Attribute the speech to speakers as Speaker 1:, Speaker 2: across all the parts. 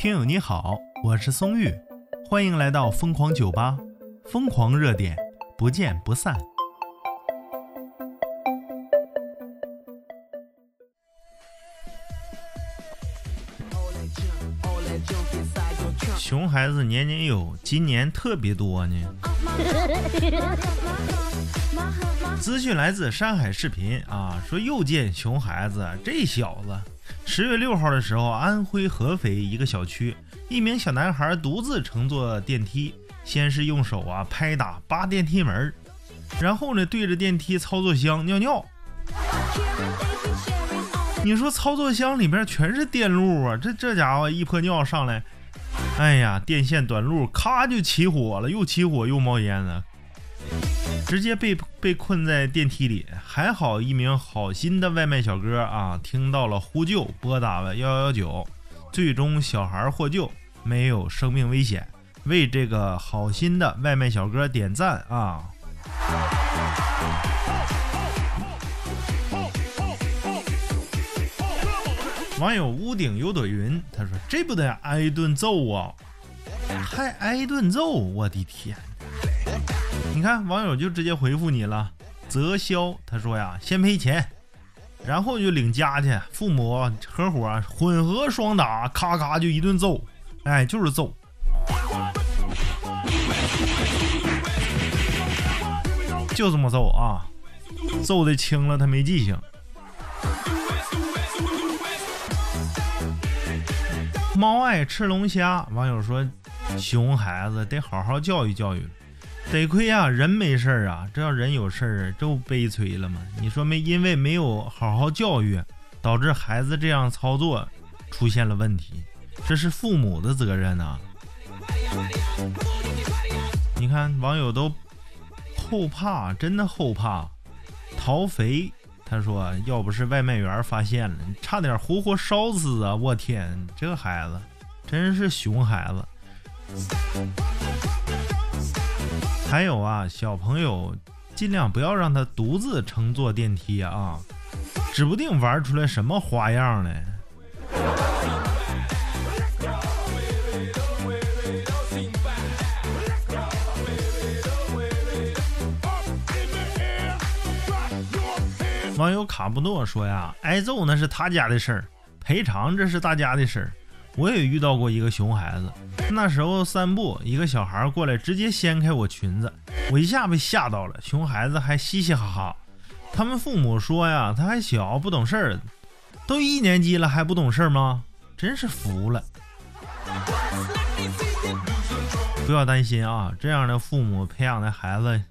Speaker 1: 听友你好，我是松玉，欢迎来到疯狂酒吧，疯狂热点，不见不散。熊孩子年年有，今年特别多呢。资讯来自山海视频啊，说又见熊孩子，这小子。十月六号的时候，安徽合肥一个小区，一名小男孩独自乘坐电梯，先是用手啊拍打扒电梯门，然后呢对着电梯操作箱尿尿。你说操作箱里边全是电路啊，这这家伙一泼尿上来，哎呀，电线短路，咔就起火了，又起火又冒烟了。直接被被困在电梯里，还好一名好心的外卖小哥啊，听到了呼救，拨打了幺幺九，最终小孩获救，没有生命危险，为这个好心的外卖小哥点赞啊！网友屋顶有朵云，他说：“这不得挨顿揍啊？还挨顿揍？我的天！”你看，网友就直接回复你了，泽潇他说呀，先赔钱，然后就领家去，父母合伙混合双打，咔咔就一顿揍，哎，就是揍，就这么揍啊，揍的轻了他没记性。猫爱吃龙虾，网友说，熊孩子得好好教育教育。得亏呀，人没事儿啊，这要人有事儿，这不悲催了吗？你说没？因为没有好好教育，导致孩子这样操作出现了问题，这是父母的责任呐。你看网友都后怕，真的后怕。陶肥他说，要不是外卖员发现了，差点活活烧死啊！我天，这孩子真是熊孩子。还有啊，小朋友尽量不要让他独自乘坐电梯啊，指不定玩出来什么花样呢。网友卡布诺说呀，挨揍那是他家的事儿，赔偿这是大家的事儿。我也遇到过一个熊孩子，那时候散步，一个小孩过来直接掀开我裙子，我一下被吓到了。熊孩子还嘻嘻哈哈，他们父母说呀，他还小不懂事儿，都一年级了还不懂事儿吗？真是服了。不要担心啊，这样的父母培养的孩子，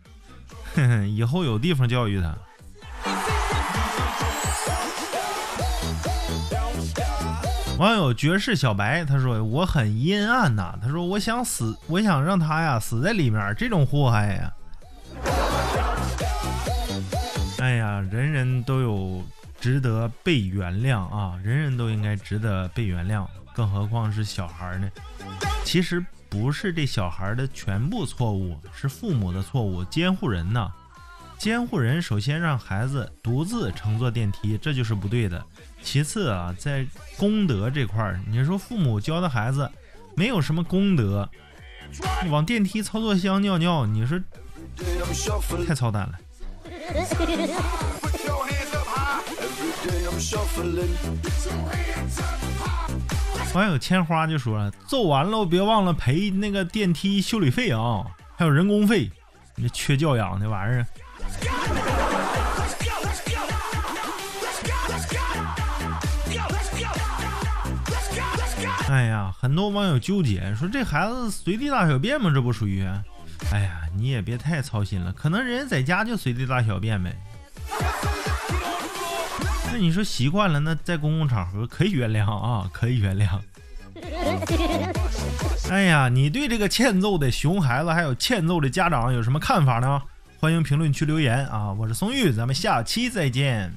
Speaker 1: 以后有地方教育他。网友绝世小白他说我很阴暗呐，他说我想死，我想让他呀死在里面，这种祸害呀。哎呀，人人都有值得被原谅啊，人人都应该值得被原谅，更何况是小孩呢？其实不是这小孩的全部错误，是父母的错误，监护人呢？监护人首先让孩子独自乘坐电梯，这就是不对的。其次啊，在功德这块儿，你说父母教的孩子没有什么功德，往电梯操作箱尿尿，你说太操蛋了。网友千花就说了：“揍完了别忘了赔那个电梯修理费啊，还有人工费，你这缺教养的玩意儿。”哎呀，很多网友纠结说这孩子随地大小便吗？这不属于？哎呀，你也别太操心了，可能人家在家就随地大小便呗。那你说习惯了，那在公共场合可以原谅啊，可以原谅。哎呀，你对这个欠揍的熊孩子还有欠揍的家长有什么看法呢？欢迎评论区留言啊！我是松玉，咱们下期再见。